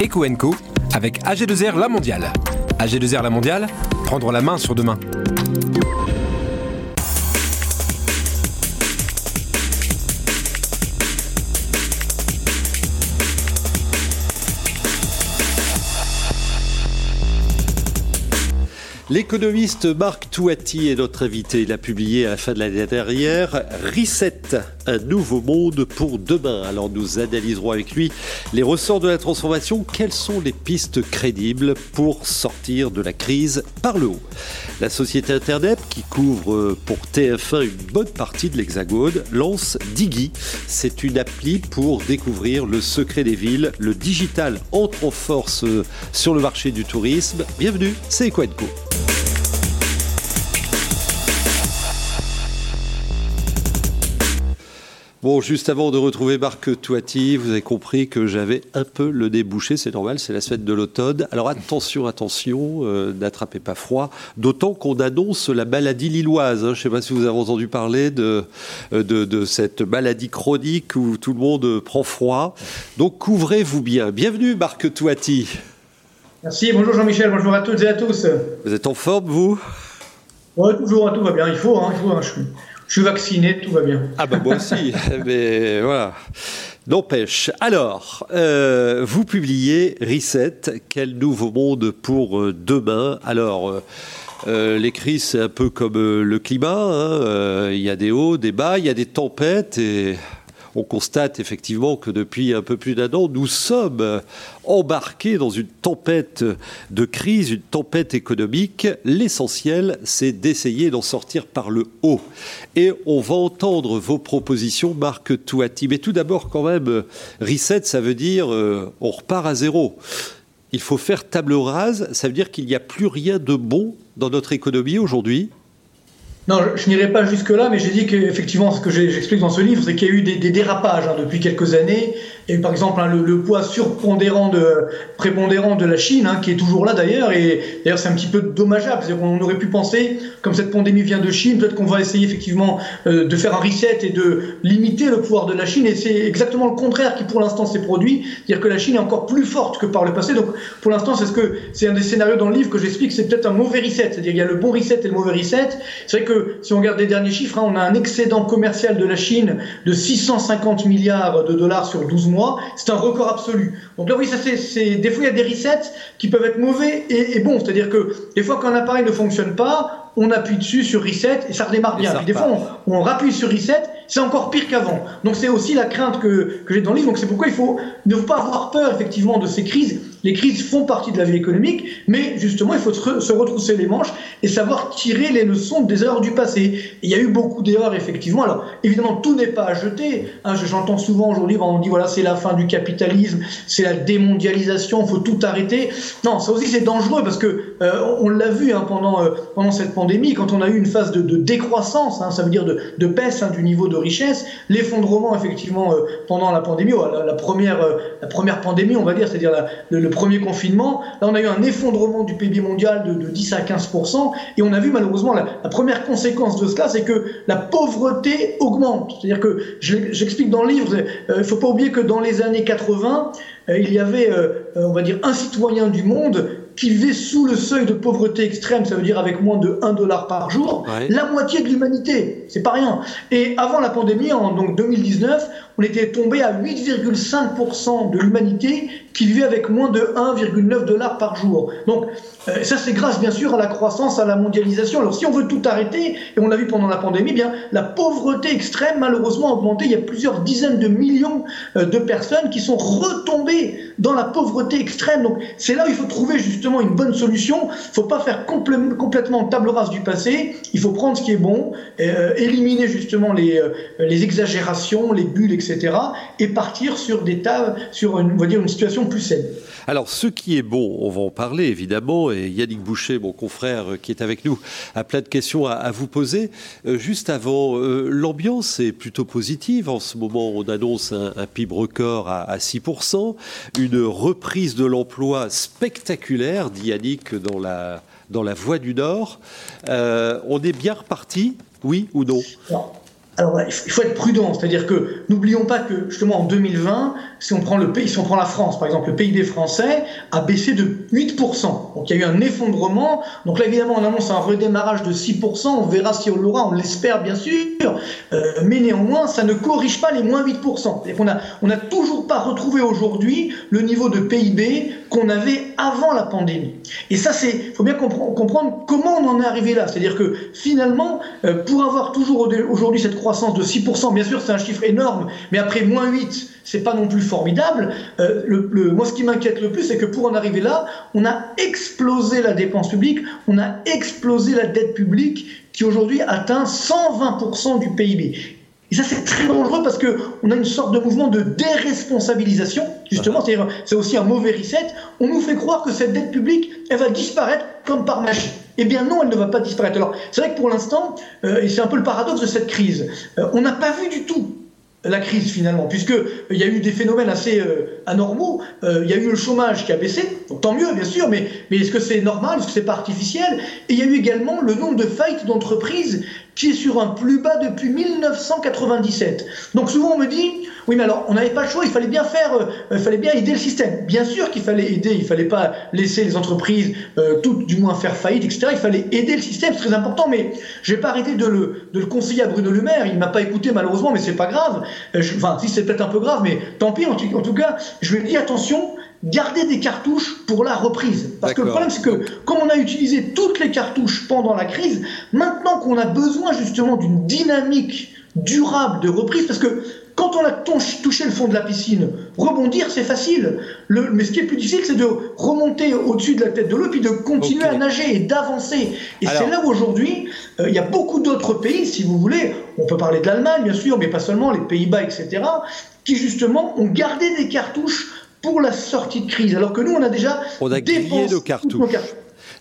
Eco avec AG2R La Mondiale. AG2R La Mondiale, prendre la main sur demain. L'économiste Marc Touati est notre invité. Il a publié à la fin de l'année dernière Reset, un nouveau monde pour demain. Alors nous analyserons avec lui les ressorts de la transformation. Quelles sont les pistes crédibles pour sortir de la crise par le haut? La société Internet, qui couvre pour TF1 une bonne partie de l'Hexagone, lance Digi. C'est une appli pour découvrir le secret des villes. Le digital entre en force sur le marché du tourisme. Bienvenue, c'est Equenco. Bon, juste avant de retrouver Marc Touati, vous avez compris que j'avais un peu le débouché, c'est normal, c'est la semaine de l'automne. Alors attention, attention, euh, n'attrapez pas froid, d'autant qu'on annonce la maladie lilloise. Hein. Je ne sais pas si vous avez entendu parler de, euh, de, de, cette maladie chronique où tout le monde prend froid. Donc couvrez-vous bien. Bienvenue Marc Touati. Merci, bonjour Jean-Michel, bonjour à toutes et à tous. Vous êtes en forme, vous? Oui, toujours, tout va bien, il faut, hein, il faut hein, je suis je suis vacciné, tout va bien. Ah ben moi aussi, mais voilà. N'empêche. Alors, euh, vous publiez Reset, quel nouveau monde pour euh, demain? Alors, euh, euh, les crises, c'est un peu comme le climat. Hein. Il y a des hauts, des bas, il y a des tempêtes et on constate effectivement que depuis un peu plus d'un an, nous sommes embarqués dans une tempête de crise, une tempête économique. L'essentiel, c'est d'essayer d'en sortir par le haut. Et on va entendre vos propositions, Marc Touati. Mais tout d'abord, quand même, reset, ça veut dire euh, on repart à zéro. Il faut faire table rase, ça veut dire qu'il n'y a plus rien de bon dans notre économie aujourd'hui non, je, n'irai pas jusque-là, mais j'ai dit qu'effectivement, ce que j'explique dans ce livre, c'est qu'il y a eu des, dérapages hein, depuis quelques années. Et par exemple, hein, le, poids surpondérant de, prépondérant de la Chine, hein, qui est toujours là d'ailleurs, et d'ailleurs c'est un petit peu dommageable. Qu'on aurait pu penser, comme cette pandémie vient de Chine, peut-être qu'on va essayer effectivement euh, de faire un reset et de limiter le pouvoir de la Chine. Et c'est exactement le contraire qui pour l'instant s'est produit. C'est-à-dire que la Chine est encore plus forte que par le passé. Donc pour l'instant, c'est ce un des scénarios dans le livre que j'explique, c'est peut-être un mauvais reset. C'est-à-dire qu'il y a le bon reset et le mauvais reset. C'est vrai que si on regarde les derniers chiffres, hein, on a un excédent commercial de la Chine de 650 milliards de dollars sur 12 mois. C'est un record absolu. Donc là, oui, ça c'est, des fois il y a des resets qui peuvent être mauvais et, et bons. C'est-à-dire que des fois quand un appareil ne fonctionne pas, on appuie dessus sur reset et ça redémarre bien. des fois, on, on rappuie sur reset, c'est encore pire qu'avant. Donc c'est aussi la crainte que, que j'ai dans le livre. Donc c'est pourquoi il faut ne faut pas avoir peur effectivement de ces crises les crises font partie de la vie économique, mais justement, il faut se, retrousser les manches et savoir tirer les leçons des erreurs du passé. il y a eu beaucoup d'erreurs, effectivement. Alors, évidemment, tout n'est pas à jeter. Hein, J'entends souvent aujourd'hui, on dit, voilà, c'est la fin du capitalisme, c'est la démondialisation, il faut tout arrêter. Non, ça aussi, c'est dangereux parce que euh, on l'a vu hein, pendant, euh, pendant cette pandémie, quand on a eu une phase de, décroissance, hein, ça veut dire de, de baisse hein, du niveau de richesse, l'effondrement, effectivement, euh, pendant la pandémie, la, première, la première pandémie, on va dire, c'est-à-dire le premier confinement, là on a eu un effondrement du PIB mondial de, 10 à 15%, et on a vu malheureusement la, première conséquence de cela, c'est que la pauvreté augmente. C'est-à-dire que, j'explique dans le livre, euh, il ne faut pas oublier que dans les années 80, euh, il y avait, euh, on va dire, un citoyen du monde qui vivait sous le seuil de pauvreté extrême, ça veut dire avec moins de 1 dollar par jour, la moitié de l'humanité, c'est pas rien. Et avant la pandémie, en donc 2019, on était tombé à 8,5% de l'humanité qui vivait avec moins de 1,9 dollars par jour. Donc euh, ça c'est grâce bien sûr à la croissance, à la mondialisation. Alors si on veut tout arrêter, et on l'a vu pendant la pandémie, bien la pauvreté extrême malheureusement a augmenté. Il y a plusieurs dizaines de millions euh, de personnes qui sont retombées dans la pauvreté extrême. Donc c'est là où il faut trouver justement une bonne solution. Il ne faut pas faire complètement table rase du passé. Il faut prendre ce qui est bon, euh, éliminer justement les, exagérations, les bulles, etc. et partir sur des tables, sur on va dire une situation Alors, ce qui est bon, on va en parler évidemment, et Yannick Boucher, mon confrère euh, qui est avec nous, a plein de questions à, vous poser. Euh, juste avant, euh, l'ambiance est plutôt positive. En ce moment, on annonce un, PIB record à, à 6%, une reprise de l'emploi spectaculaire, dit Yannick dans la, dans la Voie du Nord. on est bien reparti, oui ou non alors il faut être prudent, c'est-à-dire que n'oublions pas que justement en 2020, si on prend le pays, si on prend la France par exemple, le PIB français a baissé de 8%. Donc il y a eu un effondrement. Donc là évidemment on annonce un redémarrage de 6%. On verra si on l'aura, on l'espère bien sûr, euh, mais néanmoins ça ne corrige pas les moins 8%. C'est-à-dire qu'on on n'a toujours pas retrouvé aujourd'hui le niveau de PIB qu'on avait avant la pandémie. Et ça c'est, faut bien comprendre comment on en est arrivé là. C'est-à-dire que finalement euh, pour avoir toujours aujourd'hui cette croissance de 6%, bien sûr c'est un chiffre énorme, mais après moins 8, c'est pas non plus formidable. Euh, le, moi ce qui m'inquiète le plus, c'est que pour en arriver là, on a explosé la dépense publique, on a explosé la dette publique qui aujourd'hui atteint 120% du PIB. Et ça, c'est très dangereux parce qu'on a une sorte de mouvement de déresponsabilisation, justement, c'est aussi un mauvais reset. On nous fait croire que cette dette publique, elle va disparaître comme par magie. Eh bien non, elle ne va pas disparaître. Alors c'est vrai que pour l'instant, euh, et c'est un peu le paradoxe de cette crise, euh, on n'a pas vu du tout la crise finalement, puisqu'il euh, y a eu des phénomènes assez anormaux, il y a eu le chômage qui a baissé, tant mieux bien sûr, mais, mais est-ce que c'est normal, est-ce que c'est pas artificiel? Et il y a eu également le nombre de faillites d'entreprises qui est sur un plus bas depuis 1997. Donc souvent on me dit, oui mais alors on n'avait pas le choix, il fallait bien faire, euh, il fallait bien aider le système. Bien sûr qu'il fallait aider, il fallait pas laisser les entreprises euh, toutes du moins faire faillite, etc. Il fallait aider le système, c'est très important, mais je vais pas arrêter de le, de le conseiller à Bruno Le Maire, il m'a pas écouté malheureusement, mais c'est pas grave. Euh, enfin si c'est peut-être un peu grave, mais tant pis, en tout cas, je lui ai dit attention, garder des cartouches pour la reprise. Parce que le problème, c'est que comme on a utilisé toutes les cartouches pendant la crise, maintenant qu'on a besoin justement d'une dynamique durable de reprise, parce que quand on a touché le fond de la piscine, rebondir, c'est facile. Le, mais ce qui est plus difficile, c'est de remonter au-dessus de la tête de l'eau, puis de continuer à nager et d'avancer. Et c'est là où aujourd'hui, euh, il y a beaucoup d'autres pays, si vous voulez, on peut parler de l'Allemagne, bien sûr, mais pas seulement, les Pays-Bas, etc., qui justement ont gardé des cartouches pour la sortie de crise, alors que nous, on a déjà on a grillé nos cartouches.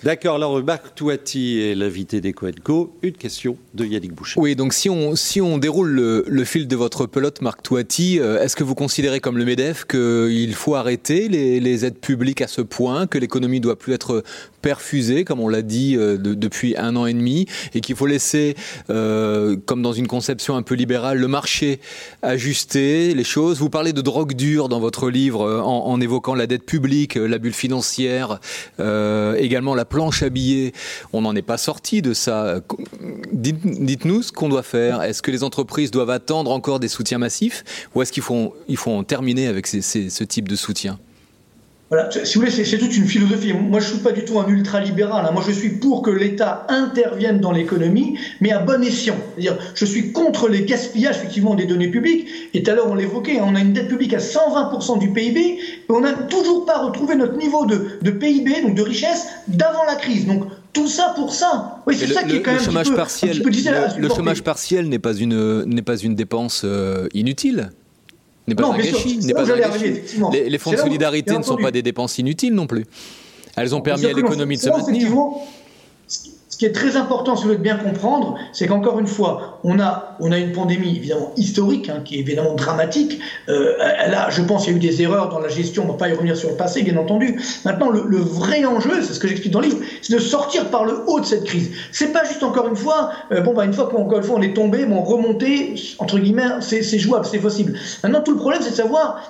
D'accord, alors Marc Touati est l'invité des Co. Une question de Yannick Boucher. Oui, donc si on, si on déroule le, fil de votre pelote, Marc Touati, euh, est-ce que vous considérez comme le MEDEF qu'il faut arrêter les, les, aides publiques à ce point, que l'économie doit plus être perfusée, comme on l'a dit euh, depuis un an et demi, et qu'il faut laisser, euh, comme dans une conception un peu libérale, le marché ajuster les choses Vous parlez de drogue dure dans votre livre en, en évoquant la dette publique, la bulle financière, également la planche à billets, on n'en est pas sorti de ça. Dites-nous ce qu'on doit faire. Est-ce que les entreprises doivent attendre encore des soutiens massifs ou est-ce qu'il faut, il faut en terminer avec ce type de soutien? Voilà, si vous voulez, c'est toute une philosophie. Moi, je ne suis pas du tout un ultra-libéral. Hein. Moi, je suis pour que l'État intervienne dans l'économie, mais à bon escient. C'est-à-dire, je suis contre les gaspillages, effectivement, des données publiques. Et tout à l'heure, on l'évoquait, hein, on a une dette publique à 120% du PIB, et on n'a toujours pas retrouvé notre niveau de, PIB, donc de richesse, d'avant la crise. Donc, tout ça pour ça. Oui, c'est ça qui est quand même chômage partiel, le, chômage partiel n'est pas une n'est pas une dépense euh, inutile n'est pas un gâchis. N'est pas Les, les, fonds de solidarité ne sont pas des dépenses inutiles non plus. Elles ont permis à l'économie de se maintenir ce qui est très important, si vous voulez bien comprendre, c'est qu'encore une fois, on a, on a une pandémie évidemment historique, hein, qui est évidemment dramatique. Euh, là, je pense qu'il y a eu des erreurs dans la gestion, on ne va pas y revenir sur le passé, bien entendu. Maintenant, le, vrai enjeu, c'est ce que j'explique dans le livre, c'est de sortir par le haut de cette crise. C'est pas juste encore une fois, euh, bon, bah, une fois fois on est tombé, bon, remonter, entre guillemets, c'est jouable, c'est possible. Maintenant, tout le problème, c'est de savoir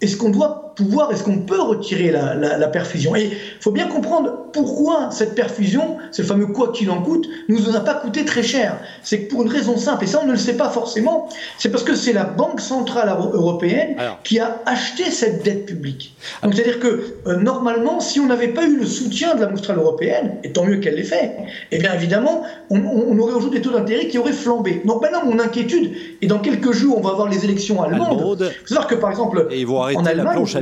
est-ce qu'on doit pouvoir, est-ce qu'on peut retirer la, perfusion? Et il faut bien comprendre pourquoi cette perfusion, ce fameux quoi qu'il en coûte, nous a pas coûté très cher. C'est que pour une raison simple, et ça on ne le sait pas forcément, c'est parce que c'est la Banque Centrale Européenne qui a acheté cette dette publique. Donc c'est-à-dire que euh, normalement, si on n'avait pas eu le soutien de la Banque Centrale Européenne, et tant mieux qu'elle l'ait fait, eh bien évidemment, on, aurait aujourd'hui des taux d'intérêt qui auraient flambé. Donc maintenant, mon inquiétude, et dans quelques jours, on va avoir les élections allemandes. Il faut savoir que par exemple, en Allemagne, la planche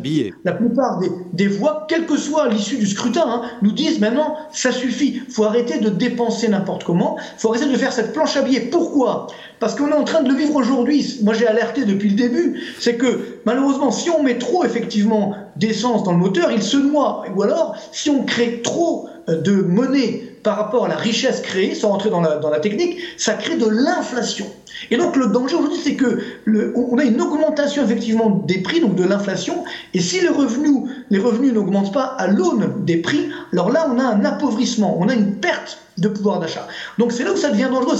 la plupart des, voix, quelle que soit l'issue du scrutin, hein, nous disent maintenant ça suffit, faut arrêter de dépenser n'importe comment, faut arrêter de faire cette planche à billets. Pourquoi? Parce qu'on est en train de le vivre aujourd'hui. Moi j'ai alerté depuis le début, c'est que malheureusement si on met trop effectivement d'essence dans le moteur, il se noie. Ou alors si on crée trop euh, de monnaie par rapport à la richesse créée, sans rentrer dans la, technique, ça crée de l'inflation. Et donc le danger aujourd'hui, c'est que on a une augmentation effectivement des prix, donc de l'inflation, et si les revenus, les revenus n'augmentent pas à l'aune des prix, alors là on a un appauvrissement, on a une perte de pouvoir d'achat. Donc c'est là où ça devient dangereux.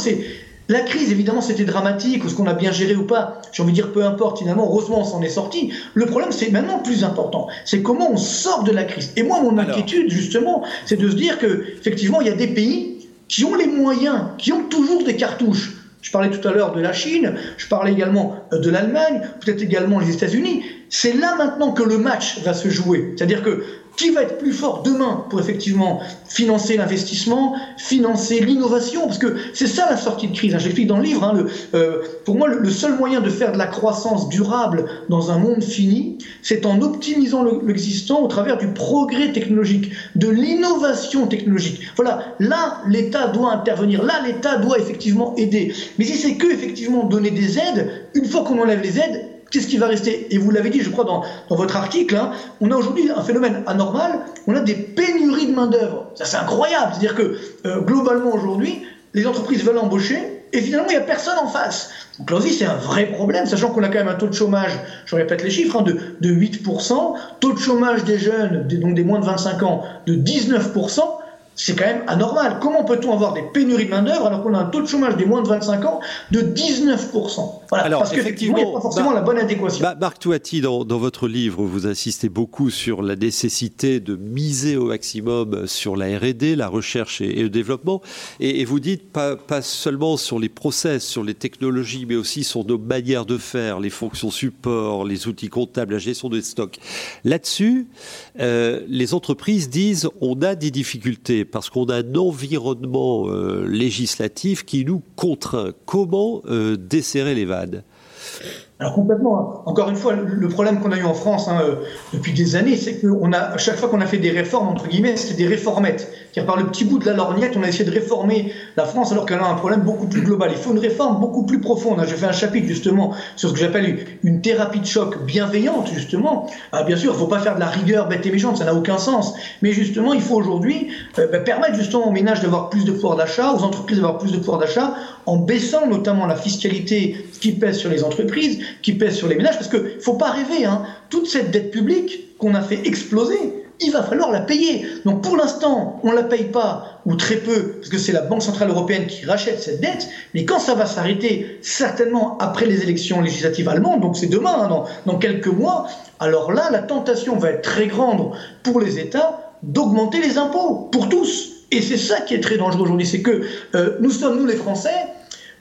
La crise, évidemment, c'était dramatique, ou ce qu'on a bien géré ou pas, j'ai envie de dire peu importe, finalement, heureusement, on s'en est sorti. Le problème, c'est maintenant plus important, c'est comment on sort de la crise. Et moi, mon inquiétude, justement, c'est de se dire que, effectivement, il y a des pays qui ont les moyens, qui ont toujours des cartouches. Je parlais tout à l'heure de la Chine, je parlais également euh, de l'Allemagne, peut-être également les États-Unis. C'est là maintenant que le match va se jouer. C'est-à-dire que qui va être plus fort demain pour effectivement financer l'investissement, financer l'innovation? Parce que c'est ça la sortie de crise. Hein. J'explique dans le livre. Hein, le, euh, pour moi, le, seul moyen de faire de la croissance durable dans un monde fini, c'est en optimisant l'existant au travers du progrès technologique, de l'innovation technologique. Voilà, là, l'État doit intervenir. Là, l'État doit effectivement aider. Mais si c'est que effectivement donner des aides, une fois qu'on enlève les aides, Qu'est-ce qui va rester? Et vous l'avez dit, je crois, dans, votre article, hein, on a aujourd'hui un phénomène anormal, on a des pénuries de main-d'œuvre. Ça, c'est incroyable. C'est-à-dire que, euh, globalement, aujourd'hui, les entreprises veulent embaucher et finalement, il n'y a personne en face. Donc là aussi, c'est un vrai problème, sachant qu'on a quand même un taux de chômage, je répète les chiffres, hein, de, de 8%, taux de chômage des jeunes, donc des moins de 25 ans, de 19% c'est quand même anormal. Comment peut-on avoir des pénuries de main-d'œuvre alors qu'on a un taux de chômage des moins de 25 ans de 19% voilà, alors, Parce qu'effectivement, il n'y a pas forcément la bonne adéquation. Bah, Marc Touati, dans, dans, votre livre, vous insistez beaucoup sur la nécessité de miser au maximum sur la R&D, la recherche et, le développement. Et, et vous dites pas, pas, seulement sur les process, sur les technologies, mais aussi sur nos manières de faire, les fonctions support, les outils comptables, la gestion des stocks. Là-dessus, euh, les entreprises disent on a des difficultés parce qu'on a un environnement euh, législatif qui nous contraint. Comment euh, desserrer les vannes? Alors complètement. Encore une fois, le problème qu'on a eu en France hein, euh, depuis des années, c'est qu'on a à chaque fois qu'on a fait des réformes entre guillemets, c'était des réformettes. C'est-à-dire par le petit bout de la lorgnette, on a essayé de réformer la France alors qu'elle a un problème beaucoup plus global. Il faut une réforme beaucoup plus profonde. Hein. J'ai fait un chapitre justement sur ce que j'appelle une thérapie de choc bienveillante justement. Ah, bien sûr, il ne faut pas faire de la rigueur bête et méchante, ça n'a aucun sens. Mais justement, il faut aujourd'hui euh, bah, permettre justement aux ménages d'avoir plus de pouvoir d'achat, aux entreprises d'avoir plus de pouvoir d'achat, en baissant notamment la fiscalité qui pèse sur les entreprises qui pèse sur les ménages, parce qu'il ne faut pas rêver, hein, toute cette dette publique qu'on a fait exploser, il va falloir la payer. Donc pour l'instant, on ne la paye pas, ou très peu, parce que c'est la Banque Centrale Européenne qui rachète cette dette, mais quand ça va s'arrêter, certainement après les élections législatives allemandes, donc c'est demain, hein, dans, quelques mois, alors là, la tentation va être très grande pour les États d'augmenter les impôts, pour tous. Et c'est ça qui est très dangereux aujourd'hui, c'est que euh, nous sommes, nous les Français,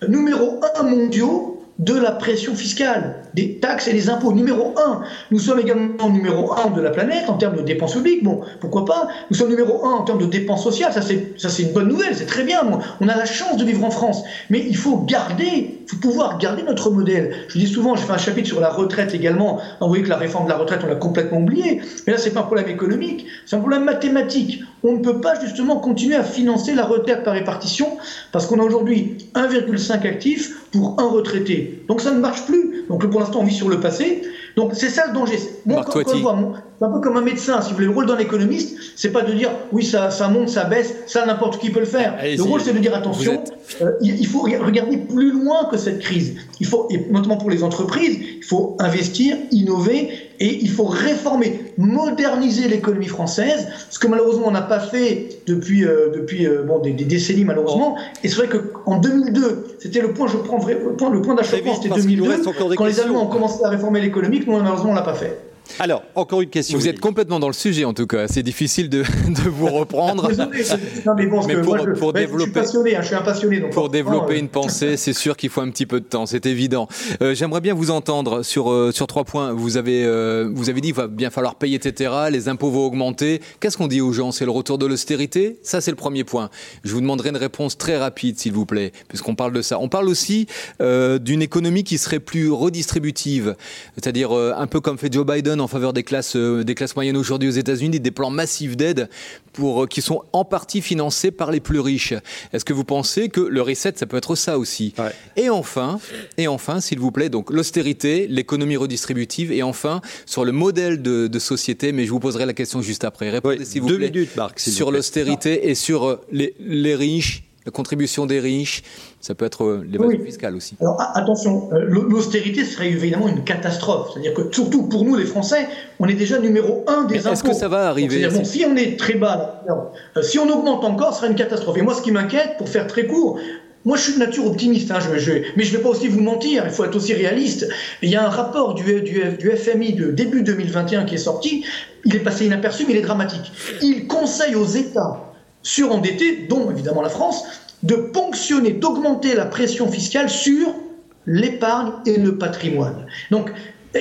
numéro un mondiaux de la pression fiscale, des taxes et des impôts. Numéro un, nous sommes également numéro un de la planète en termes de dépenses publiques. Bon, pourquoi pas? Nous sommes numéro un en termes de dépenses sociales. Ça, c'est, une bonne nouvelle. C'est très bien. On a la chance de vivre en France. Mais il faut garder, faut pouvoir garder notre modèle. Je dis souvent, je fais un chapitre sur la retraite également. Vous voyez que la réforme de la retraite, on l'a complètement oublié. Mais là, c'est pas un problème économique. C'est un problème mathématique. On ne peut pas justement continuer à financer la retraite par répartition parce qu'on a aujourd'hui 1,5 actifs pour un retraité. Donc ça ne marche plus. Donc pour l'instant, on vit sur le passé. Donc c'est ça le danger. Moi, quand, je vois, c'est un peu comme un médecin. Si vous voulez, le rôle d'un économiste, c'est pas de dire oui, ça, ça monte, ça baisse, ça n'importe qui peut le faire. le rôle, c'est de dire attention, euh, il faut regarder plus loin que cette crise. Il faut, et notamment pour les entreprises, il faut investir, innover et il faut réformer, moderniser l'économie française, ce que malheureusement on n'a pas fait depuis, euh, depuis euh, bon, des, décennies malheureusement. Et c'est vrai qu'en 2002, c'était le point, je prends le point, le point d'achoppement, c'était 2002, quand les Allemands ont commencé à réformer l'économie, nous malheureusement on l'a pas fait. Alors, encore une question. Vous êtes complètement dans le sujet, en tout cas. C'est difficile de, de, vous reprendre. non, mais bon, mais pour, pour développer, je suis passionné, hein, je suis un passionné. Donc pour développer euh, une pensée, c'est sûr qu'il faut un petit peu de temps, c'est évident. Euh, J'aimerais bien vous entendre sur euh, sur trois points. Vous avez euh, vous avez dit qu'il va bien falloir payer, etc. Les impôts vont augmenter. Qu'est-ce qu'on dit aux gens? C'est le retour de l'austérité? Ça, c'est le premier point. Je vous demanderai une réponse très rapide, s'il vous plaît, puisqu'on parle de ça. On parle aussi euh, d'une économie qui serait plus redistributive, c'est-à-dire un peu comme fait Joe Biden en faveur des classes, euh, des classes moyennes aujourd'hui aux États-Unis, des plans massifs d'aide pour euh, qui sont en partie financés par les plus riches. Est-ce que vous pensez que le reset, ça peut être ça aussi? Et enfin, et enfin, s'il vous plaît, donc l'austérité, l'économie redistributive, et enfin sur le modèle de, société. Mais je vous poserai la question juste après. Répondez s'il vous deux plaît. Minutes, Marc, sur l'austérité et sur euh, les, les riches la contribution des riches, ça peut être euh, l'évasion oui. fiscale aussi. Alors attention, euh, l'austérité serait évidemment une catastrophe. C'est-à-dire que surtout pour nous les Français, on est déjà numéro un des impôts. Est-ce que ça va arriver bon, Si on est très bas, euh, si on augmente encore, ce sera une catastrophe. Et moi, ce qui m'inquiète, pour faire très court, moi, je suis de nature optimiste, hein, je, mais je ne vais pas aussi vous mentir, il faut être aussi réaliste. Il y a un rapport du, du, du, FMI de début 2021 qui est sorti, il est passé inaperçu, mais il est dramatique. Il conseille aux États surendettés, dont évidemment la France, de ponctionner, d'augmenter la pression fiscale sur l'épargne et le patrimoine. Donc,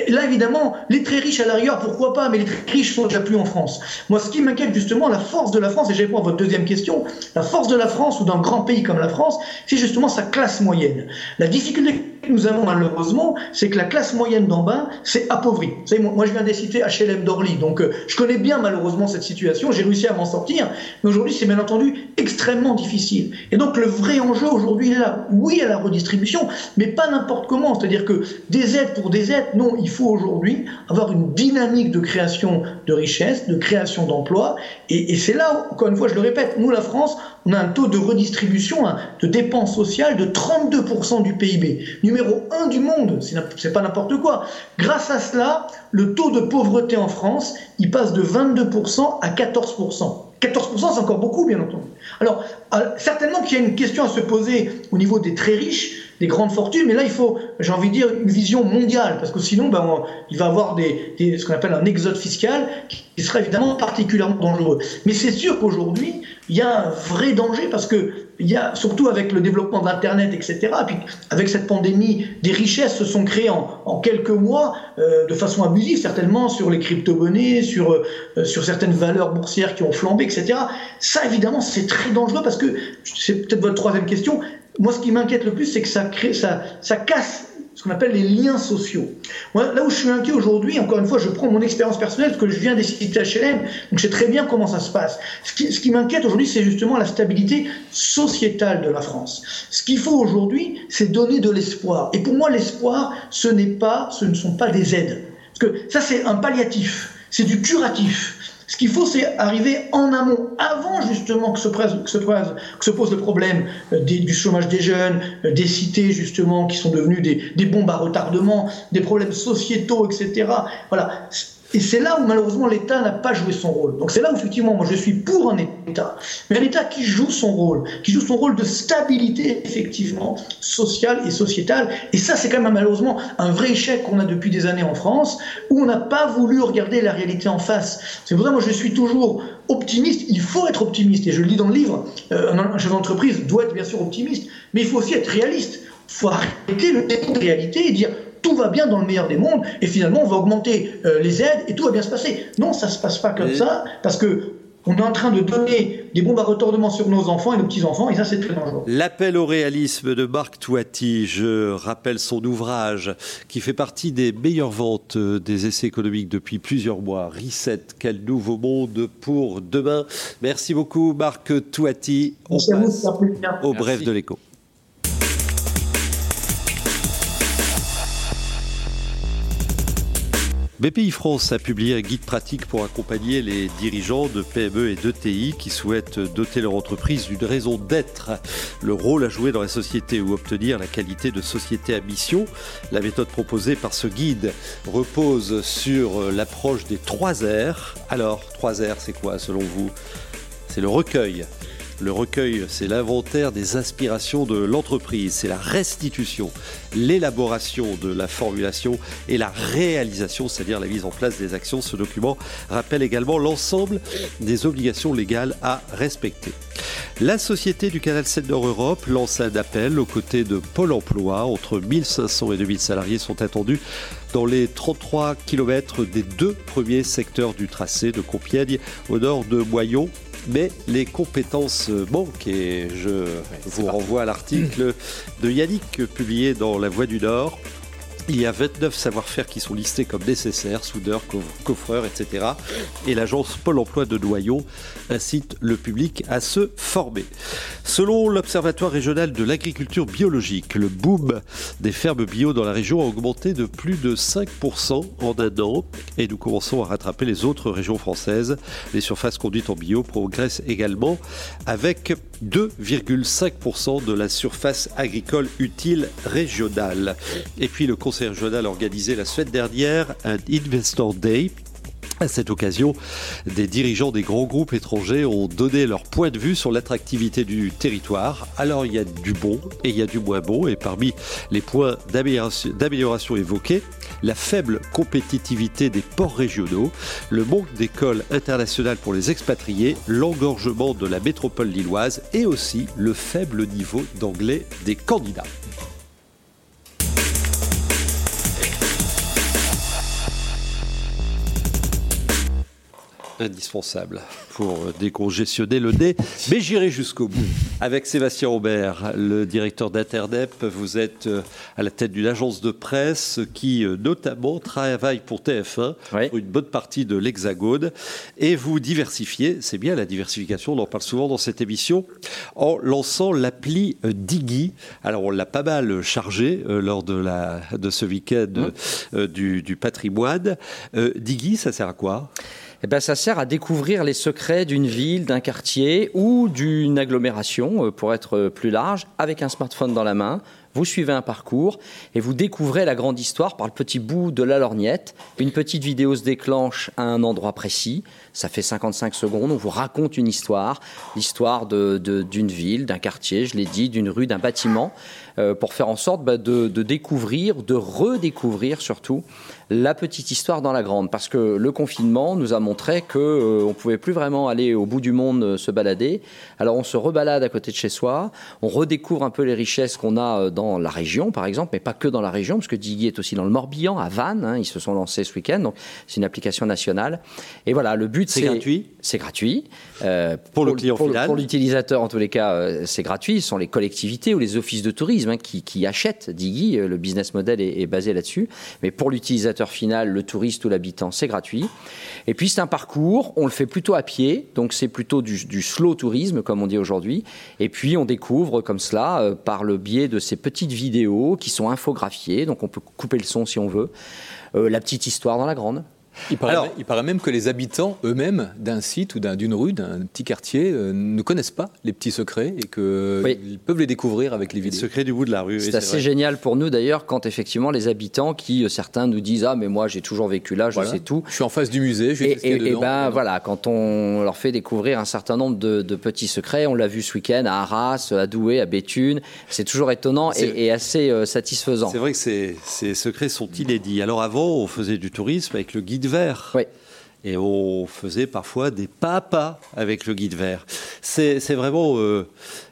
Là, évidemment, les très riches à l'arrière, pourquoi pas, mais les très riches sont déjà plus en France. Moi, ce qui m'inquiète justement, la force de la France, et je réponds à votre deuxième question, la force de la France ou d'un grand pays comme la France, c'est justement sa classe moyenne. La difficulté que nous avons malheureusement, c'est que la classe moyenne d'en bas s'est appauvrie. Vous savez, moi, je viens de citer HLM d'Orly, donc euh, je connais bien malheureusement cette situation, j'ai réussi à m'en sortir, mais aujourd'hui c'est bien entendu extrêmement difficile. Et donc le vrai enjeu aujourd'hui là, oui à la redistribution, mais pas n'importe comment, c'est-à-dire que des aides pour des aides, non, il faut aujourd'hui avoir une dynamique de création de richesse, de création d'emplois, et, et c'est là, encore une fois, je le répète, nous la France, on a un taux de redistribution hein, de dépenses sociales de 32% du PIB. Numéro 1 du monde, c'est pas n'importe quoi. Grâce à cela, le taux de pauvreté en France, il passe de 22% à 14%. 14%, c'est encore beaucoup, bien entendu. Alors, euh, certainement qu'il y a une question à se poser au niveau des très riches, des grandes fortunes, mais là, il faut, j'ai envie de dire, une vision mondiale, parce que sinon, ben, il va avoir ce qu'on appelle un exode fiscal qui serait évidemment particulièrement dangereux. Mais c'est sûr qu'aujourd'hui, il y a un vrai danger, parce que il y a, surtout avec le développement d'Internet, etc., et puis avec cette pandémie, des richesses se sont créées en, quelques mois, euh, de façon abusive, certainement, sur les crypto-monnaies, sur, euh, sur certaines valeurs boursières qui ont flambé, etc. Ça, évidemment, c'est très dangereux, parce que, c'est peut-être votre troisième question, moi, ce qui m'inquiète le plus, c'est que ça, crée, ça, ça casse ce qu'on appelle les liens sociaux. Moi, là où je suis inquiet aujourd'hui, encore une fois, je prends mon expérience personnelle, parce que je viens des cités HLM, donc je sais très bien comment ça se passe. Ce qui, ce qui m'inquiète aujourd'hui, c'est justement la stabilité sociétale de la France. Ce qu'il faut aujourd'hui, c'est donner de l'espoir. Et pour moi, l'espoir, ce n'est pas, ce ne sont pas des aides. Parce que ça, c'est un palliatif, c'est du curatif. Ce qu'il faut, c'est arriver en amont, avant justement que se, pose le problème euh, du chômage des jeunes, euh, des cités justement qui sont devenues des, des bombes à retardement, des problèmes sociétaux, etc. Voilà. Et c'est là où malheureusement l'État n'a pas joué son rôle. Donc c'est là où effectivement moi je suis pour un État, mais un État qui joue son rôle, qui joue son rôle de stabilité effectivement sociale et sociétale. Et ça c'est quand même malheureusement un vrai échec qu'on a depuis des années en France, où on n'a pas voulu regarder la réalité en face. C'est pour ça que moi je suis toujours optimiste. Il faut être optimiste et je le dis dans le livre. Euh, un chef d'entreprise doit être bien sûr optimiste, mais il faut aussi être réaliste. Il faut arrêter le défaut de réalité et dire tout va bien dans le meilleur des mondes, et finalement on va augmenter euh, les aides et tout va bien se passer. Non, ça ne se passe pas comme ça, parce que on est en train de donner des bombes à retardement sur nos enfants et nos petits-enfants, et ça, c'est très dangereux. L'appel au réalisme de Marc Toiti, je rappelle son ouvrage qui fait partie des meilleures ventes des essais économiques depuis plusieurs mois. Reset, quel nouveau monde pour demain. Merci beaucoup, Marc Toiti. On passe au bref de l'écho. BPI France a publié un guide pratique pour accompagner les dirigeants de PME et d'ETI qui souhaitent doter leur entreprise d'une raison d'être, le rôle à jouer dans la société ou obtenir la qualité de société à mission. La méthode proposée par ce guide repose sur l'approche des trois R. Alors, trois R, c'est quoi selon vous? C'est le recueil, le recueil, c'est l'inventaire des aspirations de l'entreprise, c'est la restitution, l'élaboration de la formulation et la réalisation, c'est-à-dire la mise en place des actions. Ce document rappelle également l'ensemble des obligations légales à respecter. La société du Canal 7 Nord Europe lance un appel aux côtés de Pôle emploi. Entre 1500 et 2000 salariés sont attendus dans les 33 km des deux premiers secteurs du tracé de Compiègne au nord de Moyon mais les compétences manquent et je vous renvoie à l'article de Yannick publié dans La Voix du Nord il y a 29 savoir-faire qui sont listés comme nécessaires, soudeurs, coffreurs, etc. Et l'agence Pôle emploi de Noyon incite le public à se former. Selon l'Observatoire régional de l'agriculture biologique, le boom des fermes bio dans la région a augmenté de plus de 5% en un an et nous commençons à rattraper les autres régions françaises. Les surfaces conduites en bio progressent également avec 2,5% de la surface agricole utile régionale. Et puis le Conseil régional a organisé la semaine dernière un Investor Day À cette occasion, des dirigeants des grands groupes étrangers ont donné leur point de vue sur l'attractivité du territoire. Alors il y a du bon et il y a du moins bon. Et parmi les points d'amélioration évoqués, la faible compétitivité des ports régionaux, le manque d'écoles internationales pour les expatriés, l'engorgement de la métropole lilloise et aussi le faible niveau d'anglais des candidats. Indispensable pour décongestionner le nez, mais j'irai jusqu'au bout. Avec Sébastien Robert, le directeur d'Interdep, vous êtes euh, à la tête d'une agence de presse qui euh, notamment travaille pour TF1, pour une bonne partie de l'Hexagone, et vous diversifiez, c'est bien la diversification, on en parle souvent dans cette émission, en lançant l'appli euh, Diggy. Alors on l'a pas mal chargé lors de, la, de ce week-end mmh. du, du, patrimoine. Diggy, ça sert à quoi? Eh ben, ça sert à découvrir les secrets d'une ville, d'un quartier ou d'une agglomération, euh, pour être plus large, avec un smartphone dans la main. Vous suivez un parcours et vous découvrez la grande histoire par le petit bout de la lorgnette. Une petite vidéo se déclenche à un endroit précis. Ça fait 55 secondes. On vous raconte une histoire, l'histoire d'une ville, d'un quartier, je l'ai dit, d'une rue, d'un bâtiment, euh, pour faire en sorte bah, de, découvrir, de redécouvrir surtout la petite histoire dans la grande, parce que le confinement nous a montré que euh, on pouvait plus vraiment aller au bout du monde euh, se balader. Alors on se rebalade à côté de chez soi, on redécouvre un peu les richesses qu'on a euh, dans la région, par exemple, mais pas que dans la région, parce que Diggy est aussi dans le Morbihan, à Vannes. Hein, ils se sont lancés ce week-end, donc c'est une application nationale. Et voilà, le but c'est gratuit. C'est gratuit pour, le client final. Pour l'utilisateur, en tous les cas, c'est gratuit. Ce sont les collectivités ou les offices de tourisme hein, qui, achètent Diggy. Le business model est basé là-dessus, mais pour l'utilisateur final, le touriste ou l'habitant, c'est gratuit. Et puis c'est un parcours, on le fait plutôt à pied, donc c'est plutôt du, slow tourisme, comme on dit aujourd'hui. Et puis on découvre comme cela, euh, par le biais de ces petites vidéos qui sont infographiées, donc on peut couper le son si on veut, euh, la petite histoire dans la grande. Il paraît, même que les habitants eux-mêmes d'un site ou d'une rue, d'un petit quartier, euh, ne connaissent pas les petits secrets et qu'ils peuvent les découvrir avec les vidéos. Les secrets du bout de la rue. C'est assez génial pour nous d'ailleurs quand effectivement les habitants qui, euh, certains nous disent Ah, mais moi j'ai toujours vécu là, je sais tout. Je suis en face du musée, je Et, et, et ben voilà, quand on leur fait découvrir un certain nombre de, petits secrets, on l'a vu ce week-end à Arras, à Douai, à Béthune, c'est toujours étonnant et, assez euh, satisfaisant. C'est vrai que ces, ces secrets sont inédits. Alors avant, on faisait du tourisme avec le guide vert. Oui. Et on faisait parfois des pas à pas avec le guide vert. C'est vraiment euh,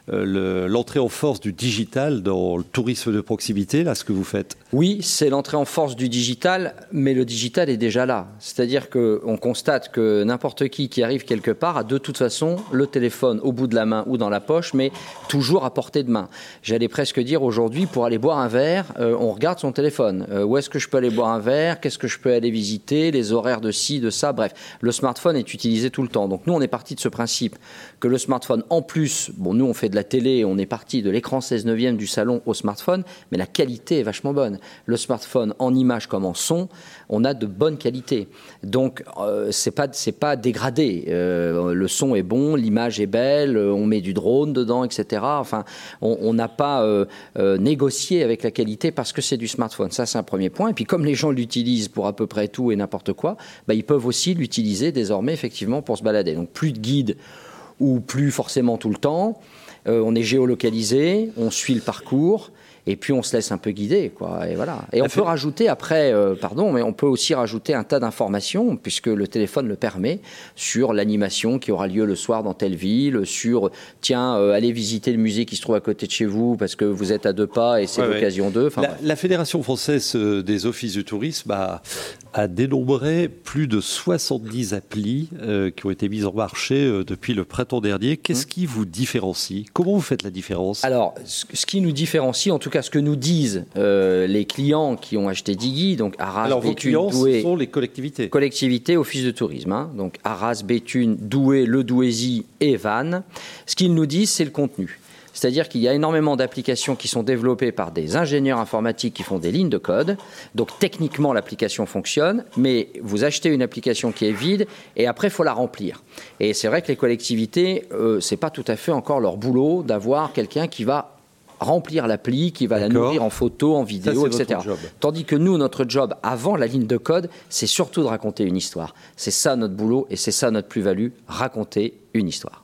euh, l'entrée en force du digital dans le tourisme de proximité, là, ce que vous faites Oui, c'est l'entrée en force du digital, mais le digital est déjà là. C'est-à-dire qu'on constate que n'importe qui qui arrive quelque part a de toute façon le téléphone au bout de la main ou dans la poche, mais toujours à portée de main. J'allais presque dire aujourd'hui, pour aller boire un verre, euh, on regarde son téléphone. Euh, où est-ce que je peux aller boire un verre? Qu'est-ce que je peux aller visiter? Les horaires de ci, de ça, bref. Le smartphone est utilisé tout le temps. Donc nous, on est parti de ce principe que le smartphone, en plus, bon, nous, on fait de la télé, on est parti de l'écran 16 neuvième du salon au smartphone, mais la qualité est vachement bonne. Le smartphone, en image comme en son, on a de bonnes qualités. Donc, euh, c'est pas c'est pas dégradé. Euh, le son est bon, l'image est belle, on met du drone dedans, etc. Enfin, on n'a pas euh, négocié avec la qualité parce que c'est du smartphone. Ça, c'est un premier point. Et puis, comme les gens l'utilisent pour à peu près tout et n'importe quoi, bah, ils peuvent aussi l'utiliser désormais effectivement pour se balader. Donc, plus de guides ou plus forcément tout le temps. Euh, on est géolocalisé, on suit le parcours et puis on se laisse un peu guider, quoi. Et voilà. Et on peut rajouter après, euh, pardon, mais on peut aussi rajouter un tas d'informations puisque le téléphone le permet sur l'animation qui aura lieu le soir dans telle ville, sur tiens, euh, allez visiter le musée qui se trouve à côté de chez vous parce que vous êtes à deux pas et c'est l'occasion d'eux. La, la, Fédération française des offices du tourisme a, a dénombré plus de 70 applis euh, qui ont été mises en marché euh, depuis le printemps dernier. Qu'est-ce mmh. qui vous différencie? Comment vous faites la différence? Alors, ce qui nous différencie, en tout cas ce que nous disent euh, les clients qui ont acheté Diggy, donc Arras, Alors, vos clients, ce sont les collectivités Collectivités, office de tourisme. Hein. donc Arras, Béthune, Douai, Le Douaisis et Vannes. Ce qu'ils nous disent, c'est le contenu. C'est-à-dire qu'il y a énormément d'applications qui sont développées par des ingénieurs informatiques qui font des lignes de code. Donc techniquement, l'application fonctionne, mais vous achetez une application qui est vide et après, il faut la remplir. Et c'est vrai que les collectivités, euh, c'est pas tout à fait encore leur boulot d'avoir quelqu'un qui va remplir l'appli, qui va la nourrir en photo, en vidéo, etc. Tandis que nous, notre job avant la ligne de code, c'est surtout de raconter une histoire. C'est ça notre boulot et c'est ça notre plus-value, raconter une histoire.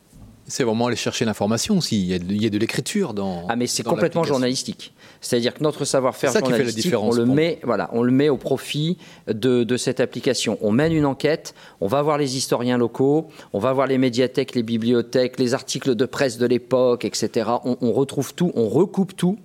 C'est vraiment aller chercher l'information aussi. Il y a de, l'écriture dans. Ah, mais c'est complètement journalistique. C'est-à-dire que notre savoir-faire journalistique, on le met, voilà, on le met au profit de, cette application. On mène une enquête, on va voir les historiens locaux, on va voir les médiathèques, les bibliothèques, les articles de presse de l'époque, etc. on retrouve tout, on recoupe tout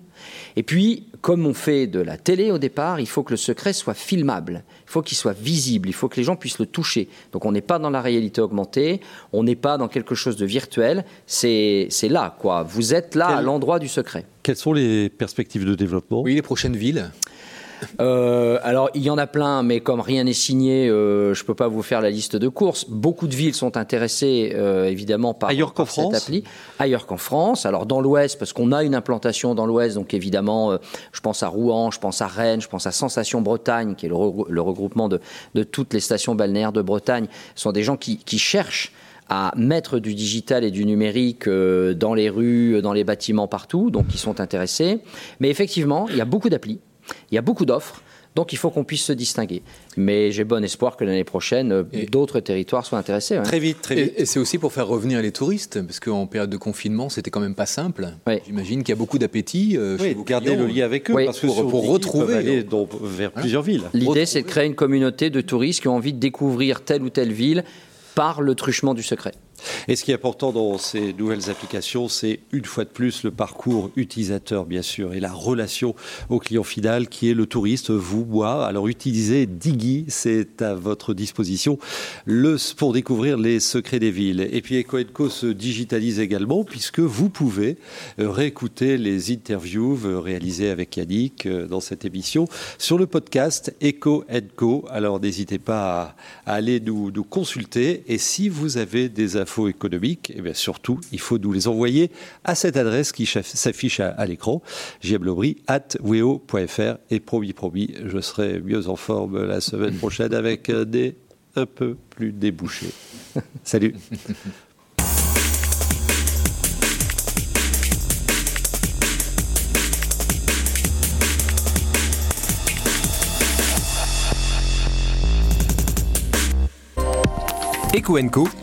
et puis, comme on fait de la télé au départ, il faut que le secret soit filmable, il faut qu'il soit visible, il faut que les gens puissent le toucher. Donc on n'est pas dans la réalité augmentée, on n'est pas dans quelque chose de virtuel, c'est là, quoi. Vous êtes là à l'endroit du secret. Quelles sont les perspectives de développement? Oui, les prochaines villes euh, alors, il y en a plein, mais comme rien n'est signé, euh, je ne peux pas vous faire la liste de courses. Beaucoup de villes sont intéressées, euh, évidemment, par, Ailleurs qu'en cette France appli. Ailleurs qu'en France. Alors, dans l'Ouest, parce qu'on a une implantation dans l'Ouest, donc évidemment, je pense à Rouen, je pense à Rennes, je pense à Sensation Bretagne, qui est le, regroupement de, toutes les stations balnéaires de Bretagne. Ce sont des gens qui, qui cherchent à mettre du digital et du numérique dans les rues, dans les bâtiments, partout, donc ils sont intéressés. Mais effectivement, il y a beaucoup d'applis. Il y a beaucoup d'offres. Donc il faut qu'on puisse se distinguer. Mais j'ai bon espoir que l'année prochaine, euh, d'autres territoires soient intéressés. Très vite, très vite. Et, c'est aussi pour faire revenir les touristes, parce qu'en période de confinement, c'était quand même pas simple. J'imagine qu'il y a beaucoup d'appétit. Euh, oui, garder le lien avec eux, parce que pour, retrouver, aller vers hein plusieurs villes. L'idée, c'est de créer une communauté de touristes qui ont envie de découvrir telle ou telle ville par le truchement du secret. Et ce qui est important dans ces nouvelles applications, c'est une fois de plus le parcours utilisateur, bien sûr, et la relation au client final qui est le touriste, vous, moi. Alors utilisez Diggy, c'est à votre disposition pour découvrir les secrets des villes. Et puis EcoEnco se digitalise également puisque vous pouvez euh, réécouter les interviews euh, réalisées avec Yannick euh, dans cette émission sur le podcast EcoEnco. Alors n'hésitez pas à, aller nous, nous consulter et si vous avez des infos économiques, et eh bien surtout, il faut nous les envoyer à cette adresse qui s'affiche à, l'écran, at weo.fr. Et promis, promis, je serai mieux en forme la semaine prochaine avec des un peu plus débouchés. Salut Eco